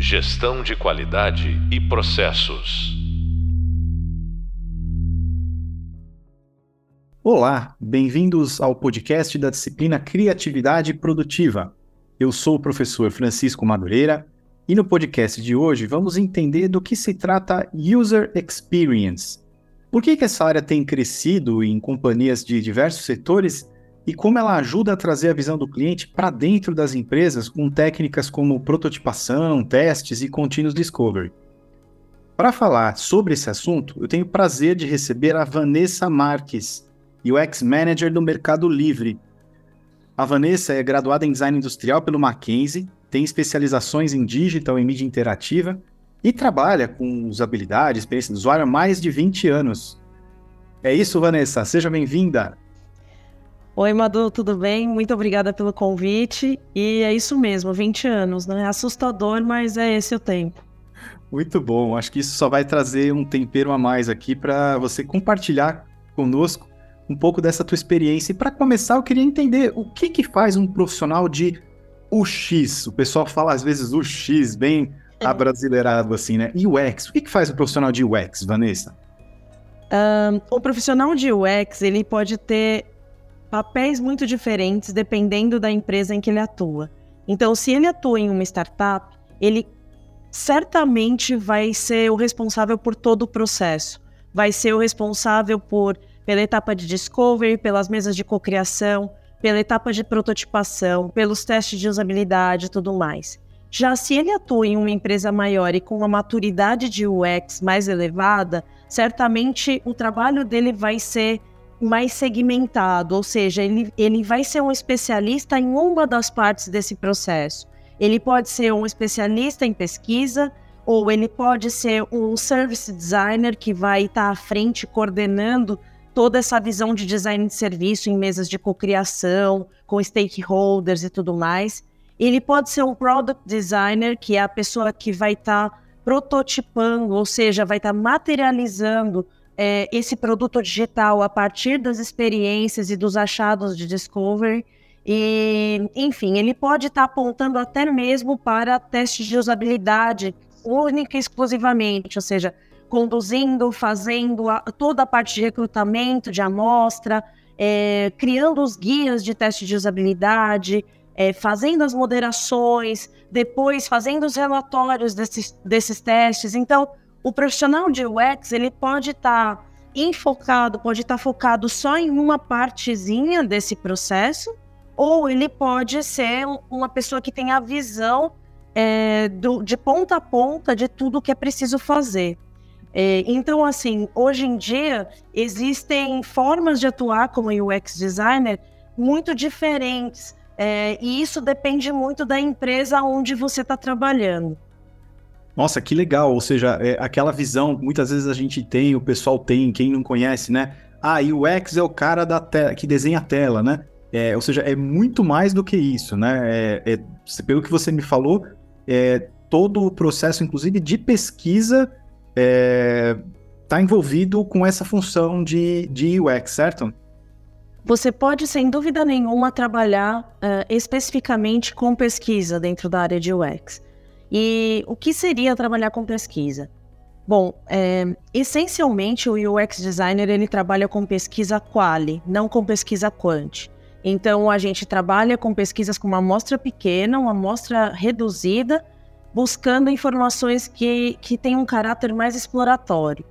Gestão de qualidade e processos. Olá, bem-vindos ao podcast da disciplina Criatividade Produtiva. Eu sou o professor Francisco Madureira e no podcast de hoje vamos entender do que se trata User Experience. Por que, que essa área tem crescido em companhias de diversos setores e como ela ajuda a trazer a visão do cliente para dentro das empresas com técnicas como prototipação, testes e continuous discovery. Para falar sobre esse assunto, eu tenho o prazer de receber a Vanessa Marques, UX Manager do Mercado Livre. A Vanessa é graduada em Design Industrial pelo Mackenzie, tem especializações em Digital e Mídia Interativa e trabalha com usabilidade, experiência do usuário há mais de 20 anos. É isso, Vanessa. Seja bem-vinda. Oi, Madu, tudo bem? Muito obrigada pelo convite. E é isso mesmo, 20 anos, né? É assustador, mas é esse o tempo. Muito bom. Acho que isso só vai trazer um tempero a mais aqui para você compartilhar conosco um pouco dessa tua experiência. E para começar, eu queria entender o que que faz um profissional de UX. O pessoal fala às vezes UX, bem é. abrasileirado assim, né? UX. O que que faz um profissional de UX, Vanessa? Um, o profissional de UX, ele pode ter papéis muito diferentes dependendo da empresa em que ele atua. Então, se ele atua em uma startup, ele certamente vai ser o responsável por todo o processo. Vai ser o responsável por pela etapa de discovery, pelas mesas de cocriação, pela etapa de prototipação, pelos testes de usabilidade e tudo mais. Já se ele atua em uma empresa maior e com uma maturidade de UX mais elevada, certamente o trabalho dele vai ser mais segmentado, ou seja, ele, ele vai ser um especialista em uma das partes desse processo. Ele pode ser um especialista em pesquisa, ou ele pode ser um service designer que vai estar à frente coordenando toda essa visão de design de serviço em mesas de cocriação, com stakeholders e tudo mais. Ele pode ser um product designer, que é a pessoa que vai estar prototipando, ou seja, vai estar materializando é, esse produto digital a partir das experiências e dos achados de Discovery. E, enfim, ele pode estar tá apontando até mesmo para testes de usabilidade, única e exclusivamente, ou seja, conduzindo, fazendo a, toda a parte de recrutamento, de amostra, é, criando os guias de teste de usabilidade, é, fazendo as moderações, depois fazendo os relatórios desses, desses testes. Então, o profissional de UX, ele pode estar tá enfocado, pode estar tá focado só em uma partezinha desse processo, ou ele pode ser uma pessoa que tem a visão é, do, de ponta a ponta de tudo que é preciso fazer. É, então, assim, hoje em dia existem formas de atuar como UX designer muito diferentes, é, e isso depende muito da empresa onde você está trabalhando. Nossa, que legal. Ou seja, é aquela visão, muitas vezes a gente tem, o pessoal tem, quem não conhece, né? Ah, e o X é o cara da tela, que desenha a tela, né? É, ou seja, é muito mais do que isso, né? É, é, pelo que você me falou, é, todo o processo, inclusive de pesquisa, está é, envolvido com essa função de, de UX, certo? Você pode, sem dúvida nenhuma, trabalhar uh, especificamente com pesquisa dentro da área de UX. E o que seria trabalhar com pesquisa? Bom, é, essencialmente o UX designer ele trabalha com pesquisa quali, não com pesquisa quant. Então a gente trabalha com pesquisas com uma amostra pequena, uma amostra reduzida, buscando informações que, que têm um caráter mais exploratório.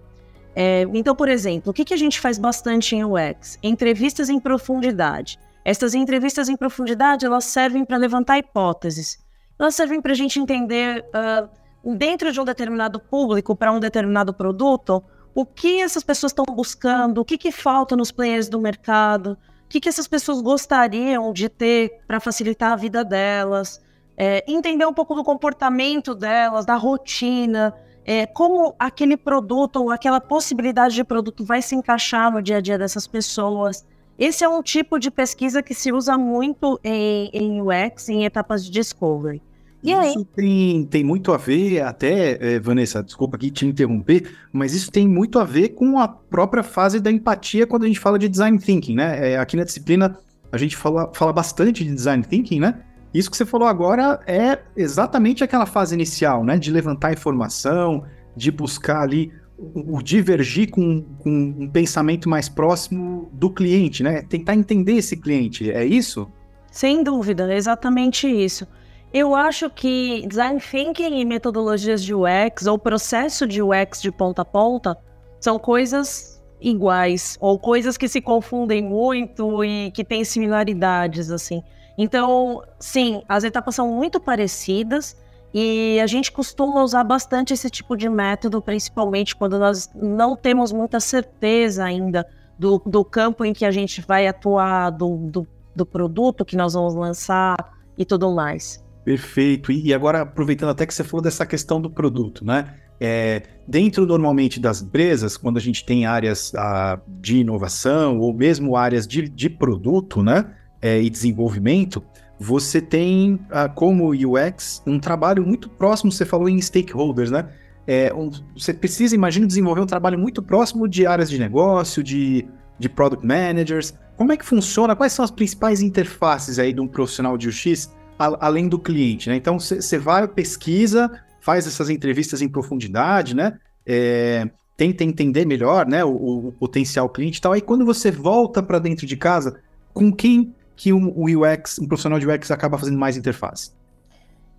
É, então, por exemplo, o que, que a gente faz bastante em UX? Entrevistas em profundidade. Essas entrevistas em profundidade elas servem para levantar hipóteses elas servem para a gente entender, uh, dentro de um determinado público, para um determinado produto, o que essas pessoas estão buscando, o que, que falta nos players do mercado, o que, que essas pessoas gostariam de ter para facilitar a vida delas, é, entender um pouco do comportamento delas, da rotina, é, como aquele produto ou aquela possibilidade de produto vai se encaixar no dia a dia dessas pessoas. Esse é um tipo de pesquisa que se usa muito em, em UX, em etapas de discovery. E isso aí? Tem, tem muito a ver, até, é, Vanessa, desculpa aqui te interromper, mas isso tem muito a ver com a própria fase da empatia quando a gente fala de design thinking, né? É, aqui na disciplina a gente fala, fala bastante de design thinking, né? isso que você falou agora é exatamente aquela fase inicial, né? De levantar informação, de buscar ali o, divergir com, com um pensamento mais próximo do cliente, né? Tentar entender esse cliente, é isso? Sem dúvida, é exatamente isso. Eu acho que design thinking e metodologias de UX ou processo de UX de ponta a ponta são coisas iguais ou coisas que se confundem muito e que têm similaridades assim. Então, sim, as etapas são muito parecidas e a gente costuma usar bastante esse tipo de método, principalmente quando nós não temos muita certeza ainda do, do campo em que a gente vai atuar, do, do, do produto que nós vamos lançar e tudo mais. Perfeito. E agora, aproveitando até que você falou dessa questão do produto, né? É, dentro normalmente das empresas, quando a gente tem áreas ah, de inovação ou mesmo áreas de, de produto, né? É, e desenvolvimento, você tem ah, como UX um trabalho muito próximo, você falou em stakeholders, né? É, um, você precisa, imagino, desenvolver um trabalho muito próximo de áreas de negócio, de, de product managers. Como é que funciona? Quais são as principais interfaces aí de um profissional de UX a, além do cliente, né? Então você vai, pesquisa, faz essas entrevistas em profundidade, né? É, tenta entender melhor, né, o, o, potencial cliente e tal. Aí quando você volta para dentro de casa, com quem que um, o UX, um profissional de UX acaba fazendo mais interface?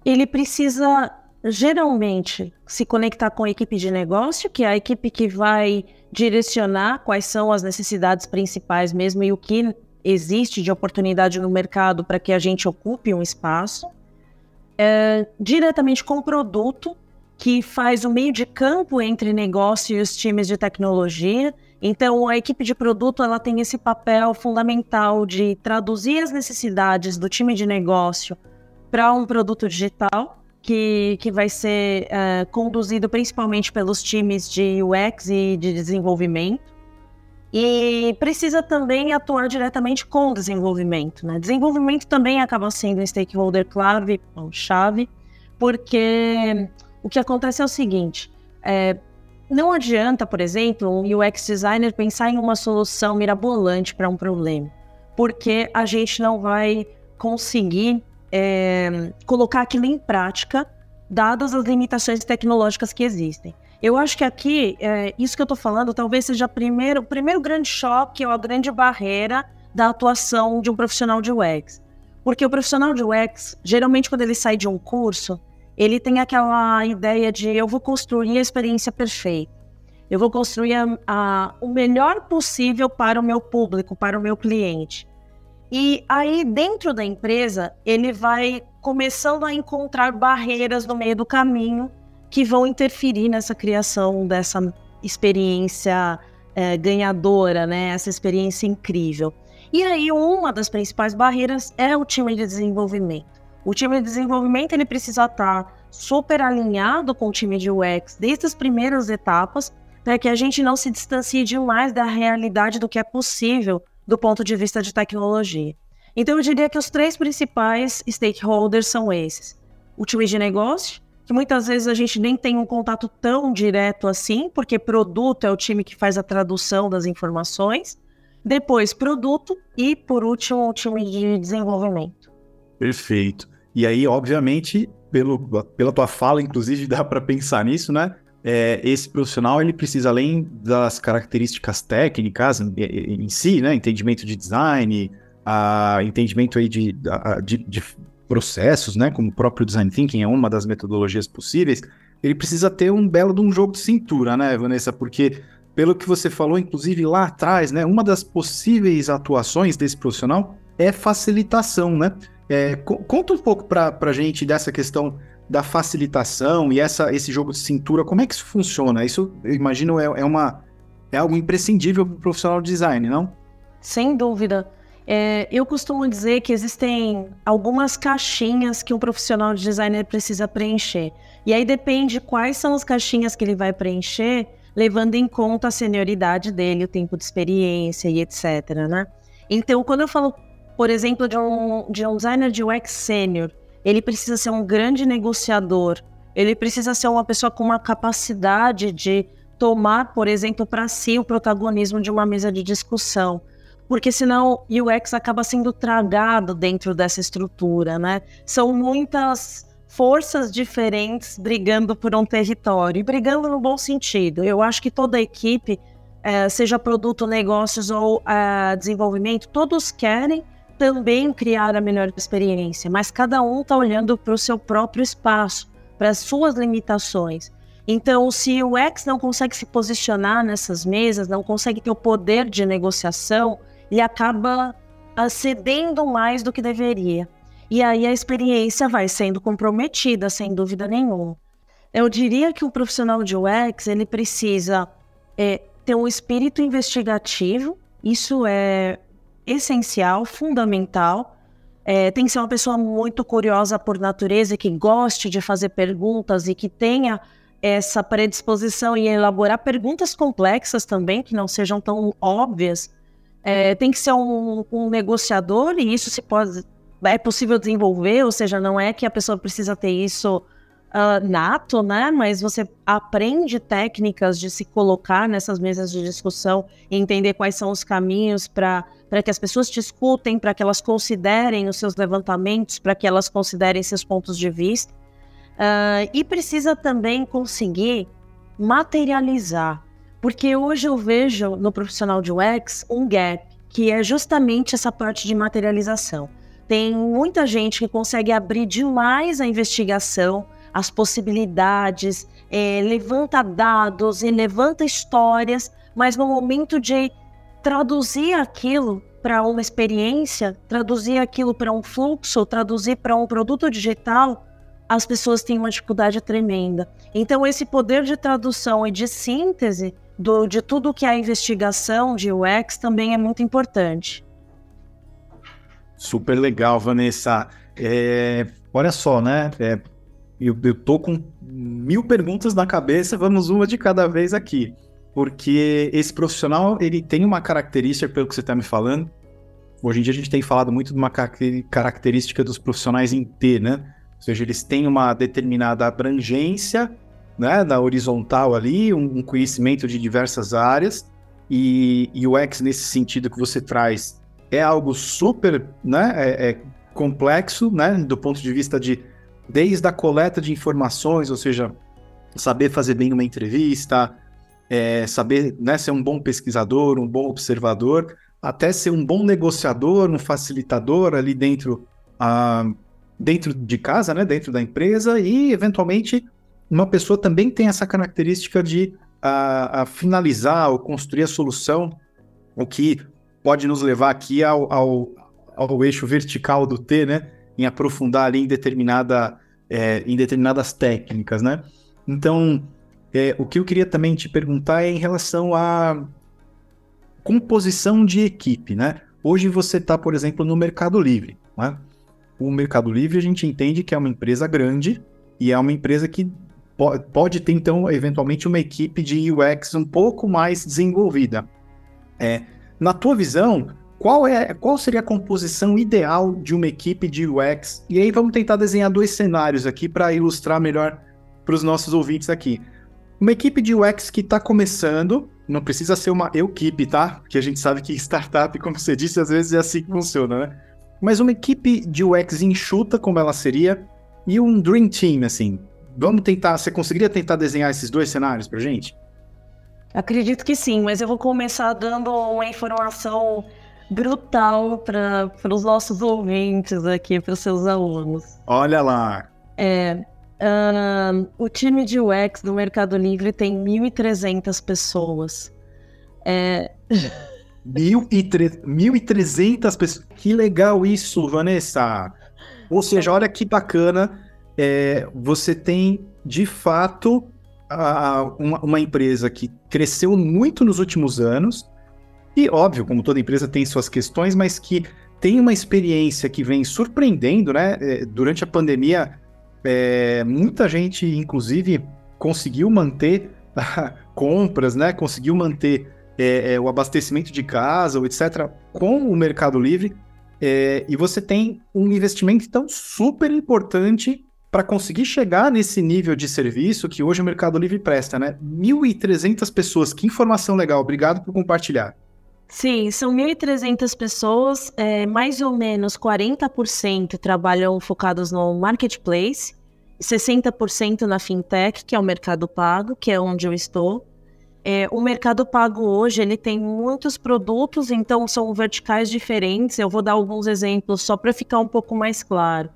Ele precisa geralmente se conectar com a equipe de negócio, que é a equipe que vai direcionar quais são as necessidades principais mesmo e o que existe de oportunidade no mercado para que a gente ocupe um espaço, é, diretamente com o produto, que faz o meio de campo entre negócio e os times de tecnologia. Então, a equipe de produto ela tem esse papel fundamental de traduzir as necessidades do time de negócio para um produto digital, que, que vai ser é, conduzido principalmente pelos times de UX e de desenvolvimento. E precisa também atuar diretamente com o desenvolvimento. Né? Desenvolvimento também acaba sendo um stakeholder clave, ou chave, porque o que acontece é o seguinte: é, não adianta, por exemplo, um UX designer pensar em uma solução mirabolante para um problema, porque a gente não vai conseguir é, colocar aquilo em prática, dadas as limitações tecnológicas que existem. Eu acho que aqui, é, isso que eu estou falando, talvez seja primeiro, o primeiro grande choque ou a grande barreira da atuação de um profissional de UX. Porque o profissional de UX, geralmente quando ele sai de um curso, ele tem aquela ideia de eu vou construir a experiência perfeita. Eu vou construir a, a, o melhor possível para o meu público, para o meu cliente. E aí, dentro da empresa, ele vai começando a encontrar barreiras no meio do caminho que vão interferir nessa criação dessa experiência é, ganhadora, né? Essa experiência incrível. E aí uma das principais barreiras é o time de desenvolvimento. O time de desenvolvimento ele precisa estar super alinhado com o time de UX desde as primeiras etapas, para que a gente não se distancie demais da realidade do que é possível do ponto de vista de tecnologia. Então eu diria que os três principais stakeholders são esses: o time de negócio, que muitas vezes a gente nem tem um contato tão direto assim, porque produto é o time que faz a tradução das informações. Depois, produto e, por último, o time de desenvolvimento. Perfeito. E aí, obviamente, pelo, pela tua fala, inclusive, dá para pensar nisso, né? É, esse profissional ele precisa, além das características técnicas em, si, né? Entendimento de design, a, entendimento aí de, de, de processos, né, como o próprio design thinking é uma das metodologias possíveis, ele precisa ter um belo de um jogo de cintura, né, Vanessa? Porque pelo que você falou, inclusive lá atrás, né, uma das possíveis atuações desse profissional é facilitação, né? É, conta um pouco para a gente dessa questão da facilitação e essa, esse jogo de cintura, como é que isso funciona? Isso, eu imagino, é, é uma, é algo imprescindível para o profissional de design, não? Sem dúvida. É, eu costumo dizer que existem algumas caixinhas que um profissional de designer precisa preencher. E aí depende quais são as caixinhas que ele vai preencher, levando em conta a senioridade dele, o tempo de experiência e etc. Né? Então, quando eu falo, por exemplo, de um, de um designer de UX sênior, ele precisa ser um grande negociador, ele precisa ser uma pessoa com uma capacidade de tomar, por exemplo, para si o protagonismo de uma mesa de discussão porque senão o UX acaba sendo tragado dentro dessa estrutura, né? São muitas forças diferentes brigando por um território, e brigando no bom sentido. Eu acho que toda a equipe, é, seja produto, negócios ou é, desenvolvimento, todos querem também criar a melhor experiência, mas cada um está olhando para o seu próprio espaço, para as suas limitações. Então, se o X não consegue se posicionar nessas mesas, não consegue ter o poder de negociação, ele acaba ah, cedendo mais do que deveria. E aí a experiência vai sendo comprometida, sem dúvida nenhuma. Eu diria que o profissional de UX ele precisa é, ter um espírito investigativo, isso é essencial, fundamental. É, tem que ser uma pessoa muito curiosa por natureza, que goste de fazer perguntas e que tenha essa predisposição em elaborar perguntas complexas também, que não sejam tão óbvias. É, tem que ser um, um, negociador e isso se pode é possível desenvolver, ou seja, não é que a pessoa precisa ter isso uh, nato, né? Mas você aprende técnicas de se colocar nessas mesas de discussão e entender quais são os caminhos para que as pessoas te escutem, para que elas considerem os seus levantamentos, para que elas considerem seus pontos de vista. Uh, e precisa também conseguir materializar, porque hoje eu vejo no profissional de UX um gap, que é justamente essa parte de materialização. Tem muita gente que consegue abrir demais a investigação, as possibilidades, é, levanta dados e levanta histórias, mas no momento de traduzir aquilo para uma experiência, traduzir aquilo para um fluxo, traduzir para um produto digital, as pessoas têm uma dificuldade tremenda. Então, esse poder de tradução e de síntese do, de tudo que é a investigação de UX também é muito importante. Super legal, Vanessa. É, olha só, né? É, eu, eu tô com mil perguntas na cabeça, vamos uma de cada vez aqui. Porque esse profissional, ele tem uma característica, pelo que você está me falando. Hoje em dia a gente tem falado muito de uma característica dos profissionais em T, né? Ou seja, eles têm uma determinada abrangência, né, da horizontal ali, um, um conhecimento de diversas áreas, e, e o X nesse sentido que você traz é algo super, né, é, é complexo, né, do ponto de vista de desde a coleta de informações, ou seja, saber fazer bem uma entrevista, é, saber né, ser um bom pesquisador, um bom observador, até ser um bom negociador, um facilitador ali dentro uh, dentro de casa, né, dentro da empresa, e eventualmente uma pessoa também tem essa característica de a, a finalizar ou construir a solução, o que pode nos levar aqui ao, ao, ao eixo vertical do T, né, em aprofundar ali em, determinada, é, em determinadas técnicas, né. Então, é, o que eu queria também te perguntar é em relação à composição de equipe, né? Hoje você está, por exemplo, no Mercado Livre, né? o Mercado Livre a gente entende que é uma empresa grande e é uma empresa que pode ter, então, eventualmente, uma equipe de UX um pouco mais desenvolvida. É, na tua visão, qual, é, qual seria a composição ideal de uma equipe de UX? E aí vamos tentar desenhar dois cenários aqui para ilustrar melhor para os nossos ouvintes aqui. Uma equipe de UX que está começando, não precisa ser uma equipe, tá? Porque a gente sabe que startup, como você disse, às vezes é assim que funciona, né? mas uma equipe de UX enxuta como ela seria e um Dream Team, assim. Vamos tentar, você conseguiria tentar desenhar esses dois cenários pra gente? Acredito que sim, mas eu vou começar dando uma informação brutal para os nossos ouvintes aqui, para os seus alunos. Olha lá! É, uh, o time de UX do Mercado Livre tem 1.300 pessoas. É... 1.300 pessoas. Que legal isso, Vanessa. Ou seja, olha que bacana. É, você tem, de fato, a, uma, uma, empresa que cresceu muito nos últimos anos. E, óbvio, como toda empresa tem suas questões, mas que tem uma experiência que vem surpreendendo, né? É, durante a pandemia, é, muita gente, inclusive, conseguiu manter compras, né? Conseguiu manter é, é, o abastecimento de casa, etc., com o Mercado Livre, é, e você tem um investimento então super importante para conseguir chegar nesse nível de serviço que hoje o Mercado Livre presta, né? 1.300 pessoas, que informação legal, obrigado por compartilhar. Sim, são 1.300 pessoas, é, mais ou menos 40% trabalham focados no marketplace, 60% na fintech, que é o mercado pago, que é onde eu estou. É, o mercado pago hoje ele tem muitos produtos, então são verticais diferentes. Eu vou dar alguns exemplos só para ficar um pouco mais claro.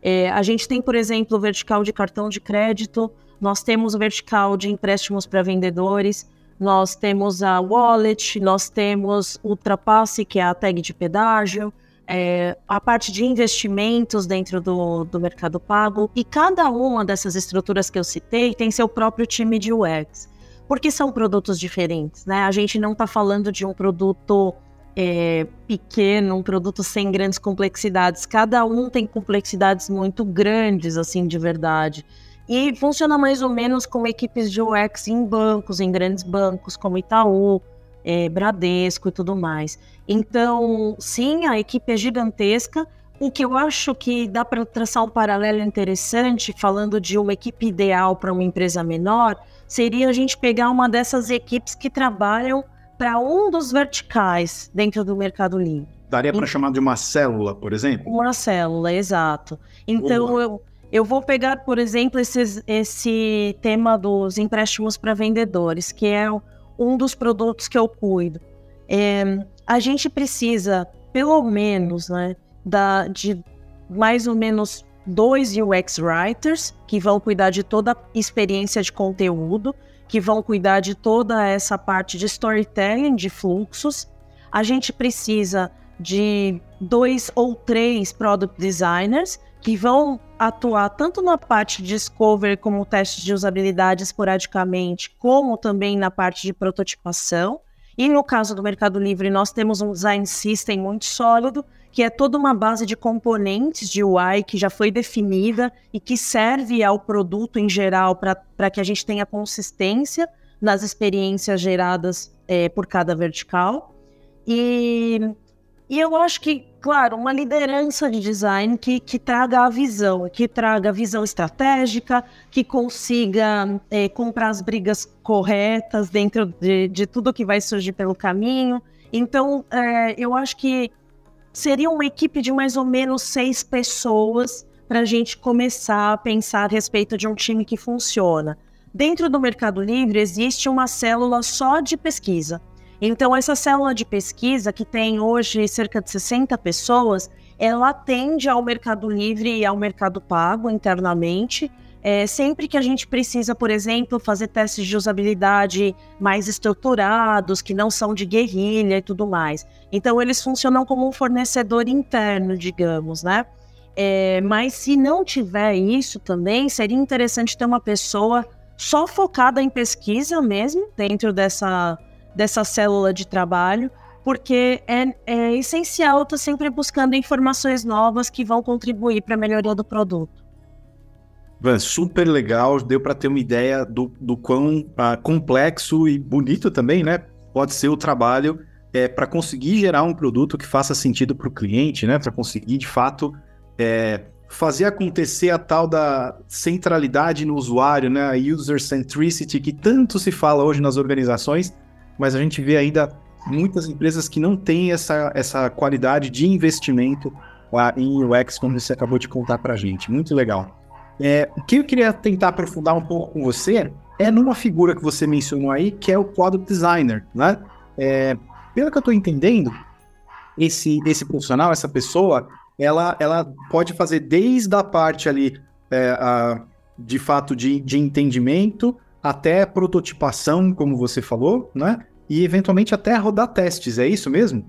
É, a gente tem, por exemplo, o vertical de cartão de crédito, nós temos o vertical de empréstimos para vendedores, nós temos a wallet, nós temos o ultrapasse, que é a tag de pedágio, é, a parte de investimentos dentro do, do mercado pago, e cada uma dessas estruturas que eu citei tem seu próprio time de UX, porque são produtos diferentes, né? A gente não está falando de um produto é, pequeno, um produto sem grandes complexidades, cada um tem complexidades muito grandes, assim, de verdade. E funciona mais ou menos como equipes de UX em bancos, em grandes bancos, como Itaú, é, Bradesco e tudo mais. Então, sim, a equipe é gigantesca. O que eu acho que dá para traçar um paralelo interessante, falando de uma equipe ideal para uma empresa menor, seria a gente pegar uma dessas equipes que trabalham para um dos verticais dentro do Mercado Livre. Daria para chamar de uma célula, por exemplo? Uma célula, exato. Então, eu eu vou pegar, por exemplo, esses, esse tema dos empréstimos para vendedores, que é um dos produtos que eu cuido. É, a gente precisa, pelo menos, né, da, de mais ou menos dois UX writers que vão cuidar de toda a experiência de conteúdo, que vão cuidar de toda essa parte de storytelling, de fluxos. A gente precisa de dois ou três product designers que vão atuar tanto na parte de discovery como teste de usabilidade esporadicamente, como também na parte de prototipação. E no caso do Mercado Livre, nós temos um design system muito sólido, que é toda uma base de componentes de UI que já foi definida e que serve ao produto em geral para que a gente tenha consistência nas experiências geradas é, por cada vertical. E e eu acho que, claro, uma liderança de design que, que traga a visão, que traga a visão estratégica, que consiga é, comprar as brigas corretas dentro de, de tudo que vai surgir pelo caminho. Então, é, eu acho que seria uma equipe de mais ou menos seis pessoas para a gente começar a pensar a respeito de um time que funciona. Dentro do Mercado Livre existe uma célula só de pesquisa. Então, essa célula de pesquisa, que tem hoje cerca de 60 pessoas, ela atende ao Mercado Livre e ao Mercado Pago internamente. É, sempre que a gente precisa, por exemplo, fazer testes de usabilidade mais estruturados, que não são de guerrilha e tudo mais. Então, eles funcionam como um fornecedor interno, digamos, né? É, mas se não tiver isso também, seria interessante ter uma pessoa só focada em pesquisa mesmo, dentro dessa dessa célula de trabalho, porque é, é essencial estar sempre buscando informações novas que vão contribuir para a melhoria do produto. Super legal, deu para ter uma ideia do, do quão ah, complexo e bonito também, né? Pode ser o trabalho é, para conseguir gerar um produto que faça sentido para o cliente, né? Para conseguir de fato é, fazer acontecer a tal da centralidade no usuário, né? A user centricity que tanto se fala hoje nas organizações mas a gente vê ainda muitas empresas que não têm essa, essa qualidade de investimento lá em UX, como você acabou de contar para a gente. Muito legal. É, o que eu queria tentar aprofundar um pouco com você é numa figura que você mencionou aí, que é o Product Designer, né? É, pelo que eu estou entendendo, esse, esse profissional, essa pessoa, ela, ela pode fazer desde a parte ali, é, a, de fato, de, de entendimento, até prototipação, como você falou, né? E eventualmente até rodar testes, é isso mesmo?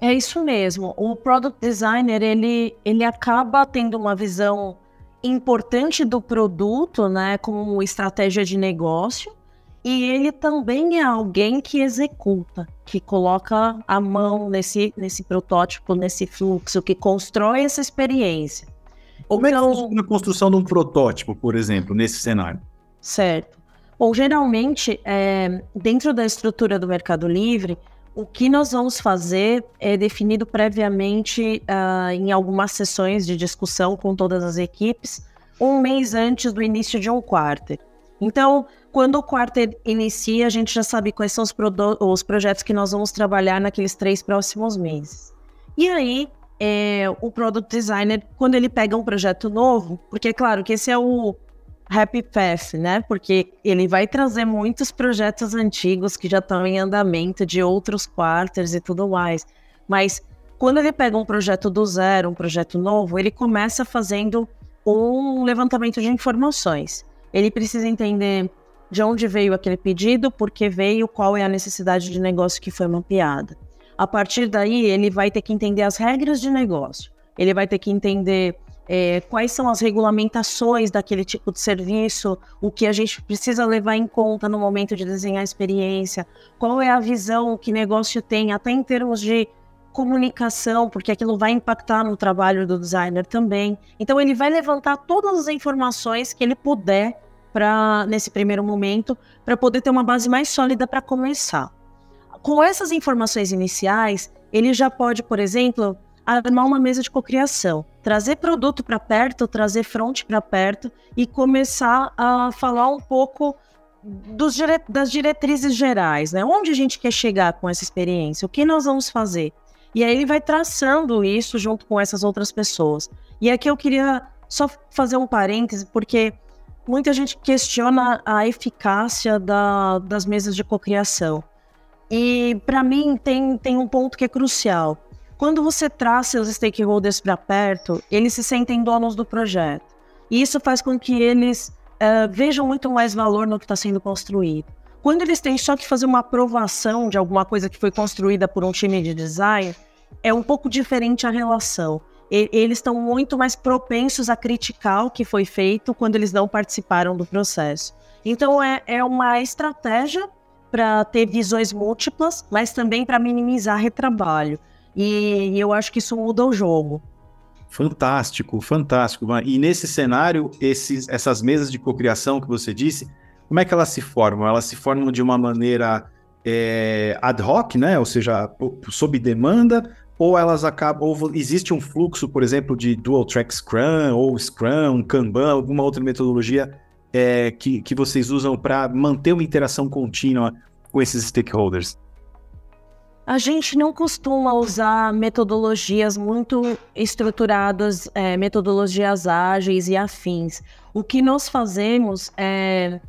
É isso mesmo. O product designer ele, ele acaba tendo uma visão importante do produto, né, como estratégia de negócio, e ele também é alguém que executa, que coloca a mão nesse, nesse protótipo, nesse fluxo, que constrói essa experiência. Como então, é que funciona a construção de um protótipo, por exemplo, nesse cenário? Certo. Bom, geralmente, é, dentro da estrutura do Mercado Livre, o que nós vamos fazer é definido previamente uh, em algumas sessões de discussão com todas as equipes, um mês antes do início de um quarto. Então, quando o quarter inicia, a gente já sabe quais são os, os projetos que nós vamos trabalhar naqueles três próximos meses. E aí, é, o product designer, quando ele pega um projeto novo, porque é claro que esse é o happy path, né? Porque ele vai trazer muitos projetos antigos que já estão em andamento de outros quarters e tudo mais. Mas quando ele pega um projeto do zero, um projeto novo, ele começa fazendo um levantamento de informações. Ele precisa entender de onde veio aquele pedido, por que veio, qual é a necessidade de negócio que foi mapeada. A partir daí, ele vai ter que entender as regras de negócio, ele vai ter que entender é, quais são as regulamentações daquele tipo de serviço, o que a gente precisa levar em conta no momento de desenhar a experiência, qual é a visão que negócio tem, até em termos de comunicação, porque aquilo vai impactar no trabalho do designer também. Então ele vai levantar todas as informações que ele puder para nesse primeiro momento, para poder ter uma base mais sólida para começar. Com essas informações iniciais, ele já pode, por exemplo, armar uma mesa de cocriação, trazer produto para perto, trazer front para perto e começar a falar um pouco dos das diretrizes gerais, né? Onde a gente quer chegar com essa experiência? O que nós vamos fazer? E aí ele vai traçando isso junto com essas outras pessoas. E aqui eu queria só fazer um parêntese, porque muita gente questiona a eficácia da, das mesas de cocriação. E para mim tem, tem um ponto que é crucial. Quando você traz seus stakeholders para perto, eles se sentem donos do projeto. E isso faz com que eles uh, vejam muito mais valor no que está sendo construído. Quando eles têm só que fazer uma aprovação de alguma coisa que foi construída por um time de design, é um pouco diferente a relação. E, eles estão muito mais propensos a criticar o que foi feito quando eles não participaram do processo. Então, é, é uma estratégia para ter visões múltiplas, mas também para minimizar retrabalho. E, eu acho que isso muda o jogo. Fantástico, fantástico. E nesse cenário, esses, essas mesas de cocriação que você disse, como é que elas se formam? Elas se formam de uma maneira é, ad hoc, né? Ou seja, sob demanda, ou elas acabam, ou existe um fluxo, por exemplo, de dual track Scrum, ou Scrum, Kanban, alguma outra metodologia é, que, que vocês usam para manter uma interação contínua com esses stakeholders? A gente não costuma usar metodologias muito estruturadas, é, metodologias ágeis e afins. O que nós fazemos é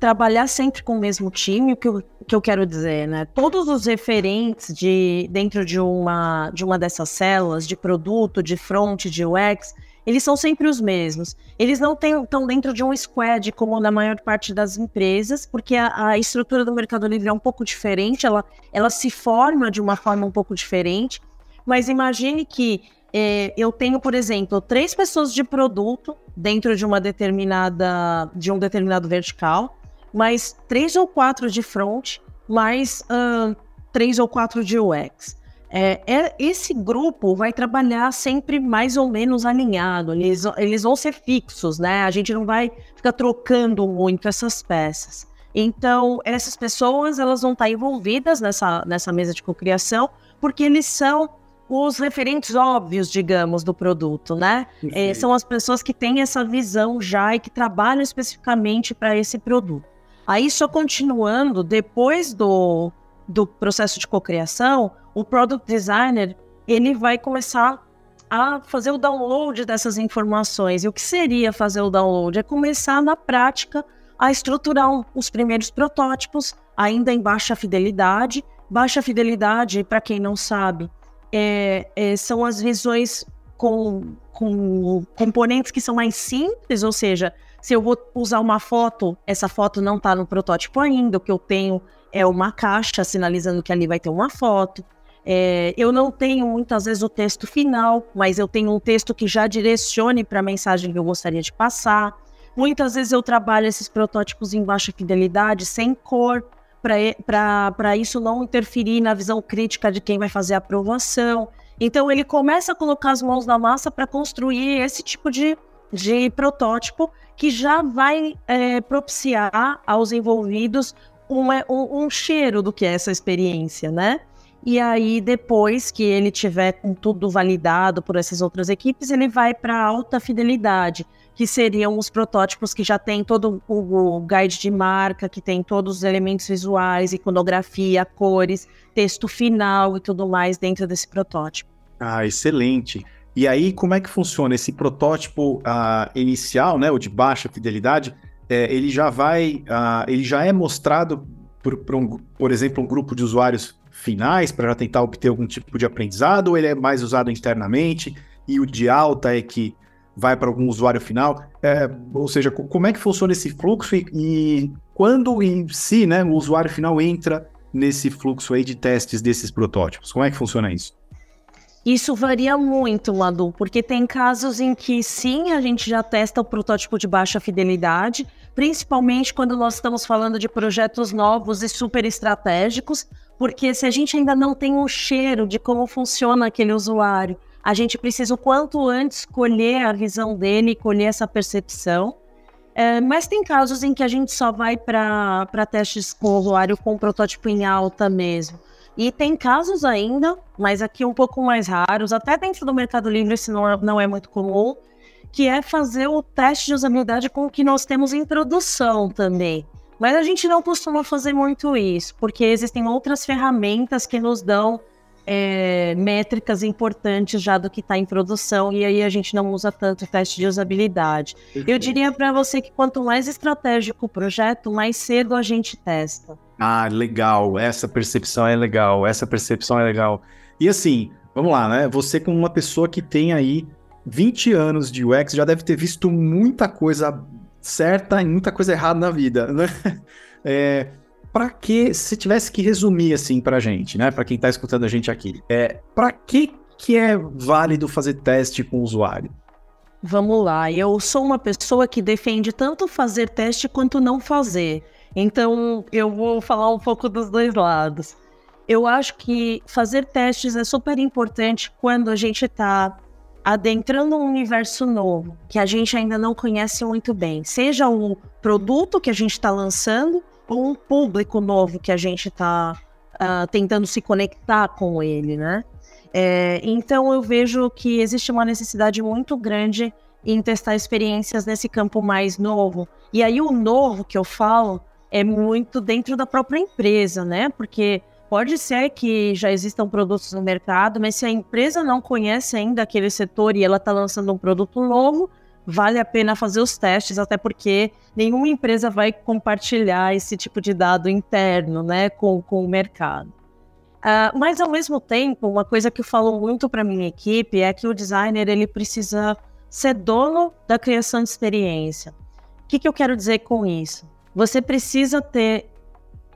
trabalhar sempre com o mesmo time, o que eu, que eu quero dizer, né? Todos os referentes de dentro de uma de uma dessas células de produto, de front, de UX, eles são sempre os mesmos. Eles não estão dentro de um squad como na maior parte das empresas, porque a, a, estrutura do Mercado Livre é um pouco diferente, ela, ela se forma de uma forma um pouco diferente. Mas imagine que é, eu tenho, por exemplo, três pessoas de produto dentro de uma determinada de um determinado vertical mais três ou quatro de front, mais uh, três ou quatro de UX. É, é, esse grupo vai trabalhar sempre mais ou menos alinhado, eles, eles vão ser fixos, né? A gente não vai ficar trocando muito essas peças. Então, essas pessoas elas vão estar envolvidas nessa, nessa mesa de cocriação, porque eles são os referentes óbvios, digamos, do produto, né? É, são as pessoas que têm essa visão já e que trabalham especificamente para esse produto. Aí, só continuando, depois do, do processo de cocriação, o product designer ele vai começar a fazer o download dessas informações. E o que seria fazer o download? É começar na prática a estruturar os primeiros protótipos, ainda em baixa fidelidade. Baixa fidelidade, para quem não sabe, é, é, são as visões com, com componentes que são mais simples, ou seja, se eu vou usar uma foto, essa foto não está no protótipo ainda, o que eu tenho é uma caixa sinalizando que ali vai ter uma foto. É, eu não tenho muitas vezes o texto final, mas eu tenho um texto que já direcione para a mensagem que eu gostaria de passar. Muitas vezes eu trabalho esses protótipos em baixa fidelidade, sem cor, para isso não interferir na visão crítica de quem vai fazer a aprovação. Então ele começa a colocar as mãos na massa para construir esse tipo de, de protótipo que já vai é, propiciar aos envolvidos um, um, um cheiro do que é essa experiência, né? E aí, depois que ele tiver com tudo validado por essas outras equipes, ele vai para alta fidelidade, que seriam os protótipos que já tem todo o, guide de marca, que tem todos os elementos visuais, iconografia, cores, texto final e tudo mais dentro desse protótipo. Ah, excelente. E aí, como é que funciona esse protótipo uh, inicial, né, o de baixa fidelidade? É, ele já vai, uh, ele já é mostrado por, por, um, por exemplo, um grupo de usuários finais para tentar obter algum tipo de aprendizado, ou ele é mais usado internamente e o de alta é que vai para algum usuário final? É, ou seja, como é que funciona esse fluxo e, e quando em si, né, o usuário final entra nesse fluxo aí de testes desses protótipos? Como é que funciona isso? Isso varia muito, Madu, porque tem casos em que sim, a gente já testa o protótipo de baixa fidelidade, principalmente quando nós estamos falando de projetos novos e super estratégicos, porque se a gente ainda não tem um cheiro de como funciona aquele usuário, a gente precisa o quanto antes colher a visão dele, colher essa percepção. É, mas tem casos em que a gente só vai para testes com o usuário com o protótipo em alta mesmo. E tem casos ainda, mas aqui um pouco mais raros, até dentro do Mercado Livre isso não é, não é muito comum, que é fazer o teste de usabilidade com o que nós temos em produção também. Mas a gente não costuma fazer muito isso, porque existem outras ferramentas que nos dão é, métricas importantes já do que está em produção e aí a gente não usa tanto o teste de usabilidade. Eu diria para você que quanto mais estratégico o projeto, mais cedo a gente testa. Ah, legal. Essa percepção é legal. Essa percepção é legal. E assim, vamos lá, né? Você como uma pessoa que tem aí 20 anos de UX já deve ter visto muita coisa certa e muita coisa errada na vida, né? É, para que, se tivesse que resumir assim pra gente, né, para quem tá escutando a gente aqui, é, para que que é válido fazer teste com o usuário? Vamos lá, eu sou uma pessoa que defende tanto fazer teste quanto não fazer. Então, eu vou falar um pouco dos dois lados. Eu acho que fazer testes é super importante quando a gente está adentrando um universo novo, que a gente ainda não conhece muito bem. Seja o produto que a gente está lançando, um público novo que a gente está uh, ah, tentando se conectar com ele, né? É, então eu vejo que existe uma necessidade muito grande em testar experiências nesse campo mais novo. E aí o novo que eu falo é muito dentro da própria empresa, né? Porque pode ser que já existam produtos no mercado, mas se a empresa não conhece ainda aquele setor e ela está lançando um produto novo, vale a pena fazer os testes, até porque nenhuma empresa vai compartilhar esse tipo de dado interno né, com, com o mercado. Uh, mas, ao mesmo tempo, uma coisa que eu falo muito para minha equipe é que o designer ele precisa ser dono da criação de experiência. O que, que eu quero dizer com isso? Você precisa ter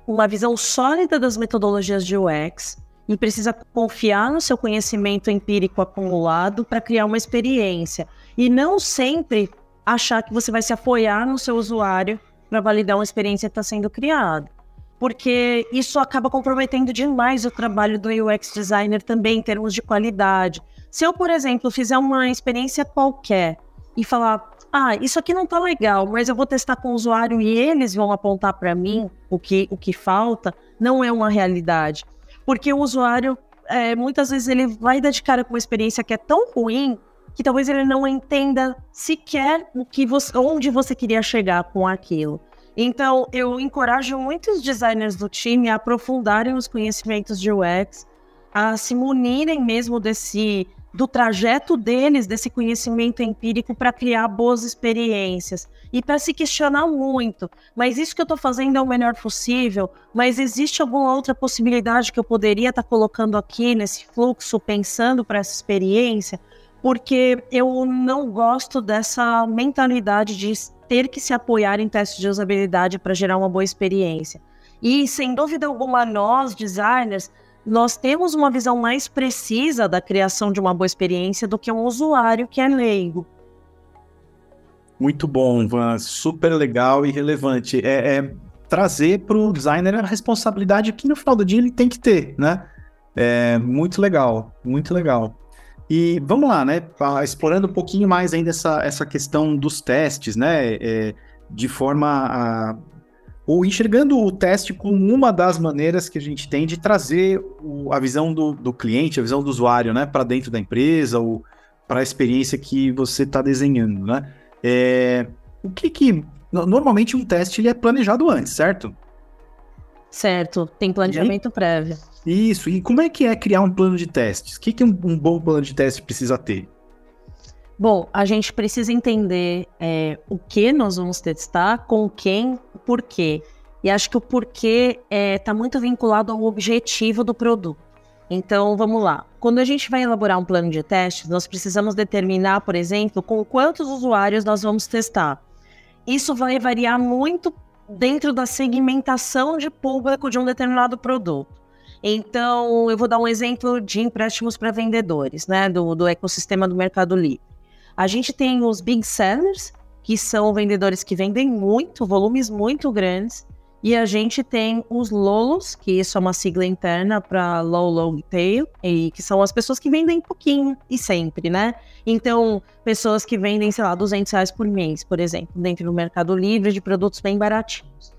uma visão sólida das metodologias de UX e precisa confiar no seu conhecimento empírico acumulado para criar uma experiência e não sempre achar que você vai se apoiar no seu usuário para validar uma experiência que está sendo criada. Porque isso acaba comprometendo demais o trabalho do UX designer também em termos de qualidade. Se eu, por exemplo, fizer uma experiência qualquer e falar, ah, isso aqui não está legal, mas eu vou testar com o usuário e eles vão apontar para mim o que, o que falta, não é uma realidade. Porque o usuário, é, muitas vezes, ele vai dar de cara com uma experiência que é tão ruim que talvez ele não entenda sequer o que você, onde você queria chegar com aquilo. Então, eu encorajo muitos designers do time a aprofundarem os conhecimentos de UX, a se munirem mesmo desse do trajeto deles, desse conhecimento empírico para criar boas experiências e para se questionar muito. Mas isso que eu estou fazendo é o melhor possível? Mas existe alguma outra possibilidade que eu poderia estar tá colocando aqui nesse fluxo, pensando para essa experiência? porque eu não gosto dessa mentalidade de ter que se apoiar em testes de usabilidade para gerar uma boa experiência. E, sem dúvida alguma, nós, designers, nós temos uma visão mais precisa da criação de uma boa experiência do que um usuário que é leigo. Muito bom, Van. Super legal e relevante. É, é trazer para o designer a responsabilidade que no final do dia ele tem que ter, né? É muito legal, muito legal. E vamos lá, né? Explorando um pouquinho mais ainda essa, essa questão dos testes, né? É, de forma a. Ou enxergando o teste como uma das maneiras que a gente tem de trazer o, a visão do, do, cliente, a visão do usuário, né? Para dentro da empresa ou para a experiência que você está desenhando, né? É, o que que... Normalmente um teste ele é planejado antes, certo? Certo, tem planejamento prévio. Isso, e como é que é criar um plano de testes? O que, que um, um bom plano de teste precisa ter? Bom, a gente precisa entender é, o que nós vamos testar, com quem, por quê. E acho que o porquê está é, tá muito vinculado ao objetivo do produto. Então, vamos lá. Quando a gente vai elaborar um plano de testes, nós precisamos determinar, por exemplo, com quantos usuários nós vamos testar. Isso vai variar muito dentro da segmentação de público de um determinado produto. Então, eu vou dar um exemplo de empréstimos para vendedores, né, do, do ecossistema do Mercado Livre. A gente tem os big sellers, que são vendedores que vendem muito, volumes muito grandes, e a gente tem os lolos, que isso é uma sigla interna para low long tail, e que são as pessoas que vendem pouquinho e sempre, né? Então, pessoas que vendem, sei lá, 200 reais por mês, por exemplo, dentro do Mercado Livre de produtos bem baratinhos.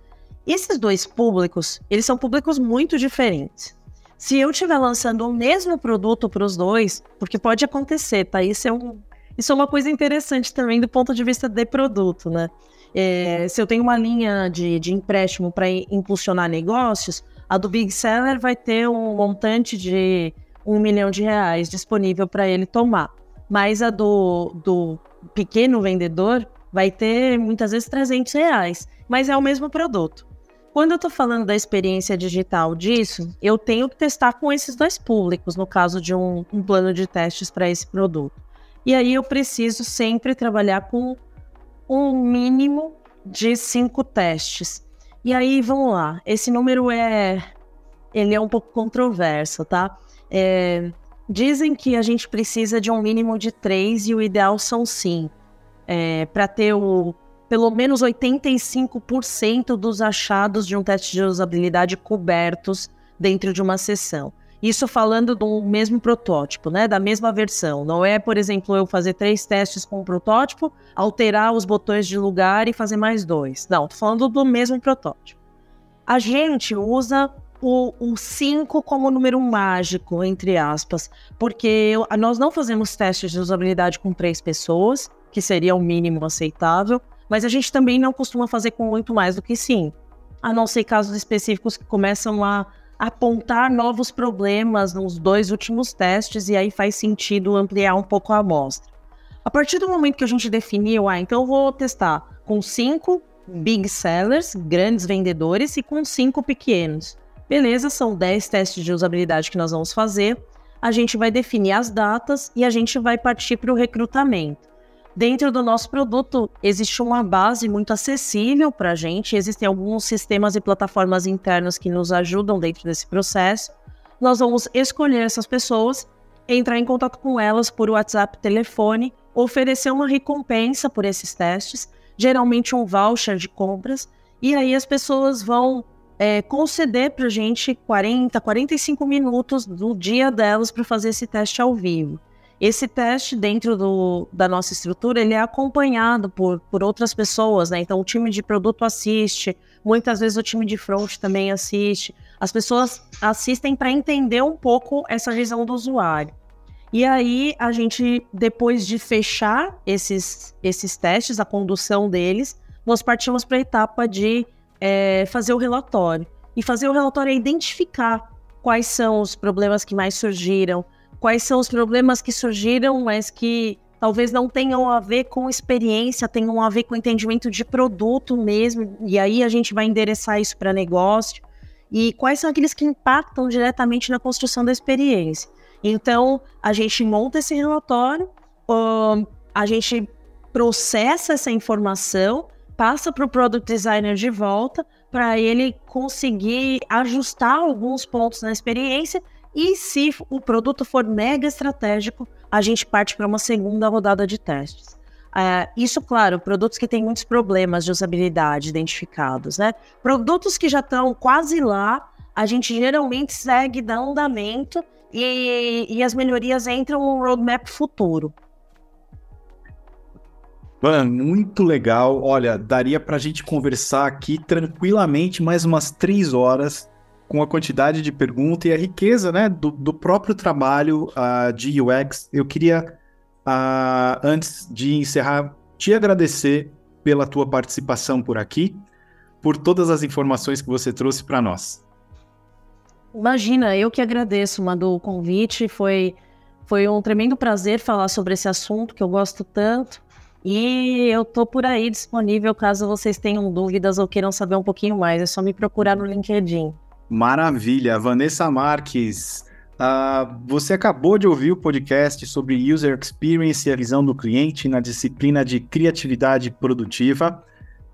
Esses dois públicos, eles são públicos muito diferentes. Se eu estiver lançando o mesmo produto para os dois, porque pode acontecer, tá? Isso é, um, isso é uma coisa interessante também do ponto de vista de produto, né? É, se eu tenho uma linha de, de empréstimo para impulsionar negócios, a do Big Seller vai ter um montante de um milhão de reais disponível para ele tomar. Mas a do, do pequeno vendedor vai ter muitas vezes 300 reais, mas é o mesmo produto. Quando eu estou falando da experiência digital disso, eu tenho que testar com esses dois públicos, no caso de um, um plano de testes para esse produto. E aí eu preciso sempre trabalhar com um mínimo de cinco testes. E aí, vamos lá. Esse número é, ele é um pouco controverso, tá? É, dizem que a gente precisa de um mínimo de três e o ideal são cinco, é, para ter o, pelo menos 85% dos achados de um teste de usabilidade cobertos dentro de uma sessão. Isso falando do mesmo protótipo, né? Da mesma versão. Não é, por exemplo, eu fazer três testes com um protótipo, alterar os botões de lugar e fazer mais dois. Não, tô falando do mesmo protótipo. A gente usa o 5 como número mágico, entre aspas, porque nós não fazemos testes de usabilidade com três pessoas, que seria o mínimo aceitável, mas a gente também não costuma fazer com muito mais do que cinco. A não ser casos específicos que começam a apontar novos problemas nos dois últimos testes e aí faz sentido ampliar um pouco a amostra. A partir do momento que a gente definiu, ah, então eu vou testar com cinco big sellers, grandes vendedores, e com cinco pequenos. Beleza, são 10 testes de usabilidade que nós vamos fazer. A gente vai definir as datas e a gente vai partir para o recrutamento. Dentro do nosso produto, existe uma base muito acessível para a gente, existem alguns sistemas e plataformas internos que nos ajudam dentro desse processo. Nós vamos escolher essas pessoas, entrar em contato com elas por WhatsApp, telefone, oferecer uma recompensa por esses testes, geralmente um voucher de compras, e aí as pessoas vão é, conceder para a gente 40, 45 minutos do dia delas para fazer esse teste ao vivo. Esse teste dentro do, da nossa estrutura, ele é acompanhado por, por outras pessoas, né? Então o time de produto assiste, muitas vezes o time de front também assiste. As pessoas assistem para entender um pouco essa visão do usuário. E aí a gente, depois de fechar esses, esses testes, a condução deles, nós partimos para a etapa de é, fazer o relatório. E fazer o relatório é identificar quais são os problemas que mais surgiram, quais são os problemas que surgiram, mas que talvez não tenham a ver com experiência, tenham a ver com entendimento de produto mesmo, e aí a gente vai endereçar isso para negócio. E quais são aqueles que impactam diretamente na construção da experiência. Então, a gente monta esse relatório, a gente processa essa informação, passa para o product designer de volta, para ele conseguir ajustar alguns pontos na experiência e se o produto for mega estratégico, a gente parte para uma segunda rodada de testes. É, isso, claro, produtos que têm muitos problemas de usabilidade identificados, né? Produtos que já estão quase lá, a gente geralmente segue dá andamento e, e as melhorias entram no roadmap futuro. Mano, muito legal. Olha, daria para a gente conversar aqui tranquilamente mais umas três horas com a quantidade de perguntas e a riqueza né, do, do próprio trabalho uh, de UX, eu queria, uh, antes de encerrar, te agradecer pela tua participação por aqui, por todas as informações que você trouxe para nós. Imagina, eu que agradeço, Madu, o convite. Foi, foi um tremendo prazer falar sobre esse assunto que eu gosto tanto. E eu tô por aí disponível caso vocês tenham dúvidas ou queiram saber um pouquinho mais. É só me procurar no LinkedIn. Maravilha. Vanessa Marques, uh, você acabou de ouvir o podcast sobre User Experience e a visão do cliente na disciplina de criatividade produtiva.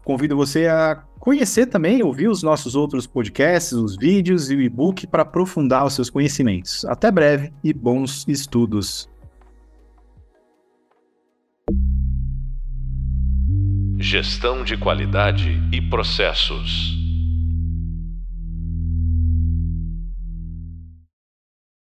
Convido você a conhecer também, ouvir os nossos outros podcasts, os vídeos e o e-book para aprofundar os seus conhecimentos. Até breve e bons estudos. Gestão de qualidade e processos.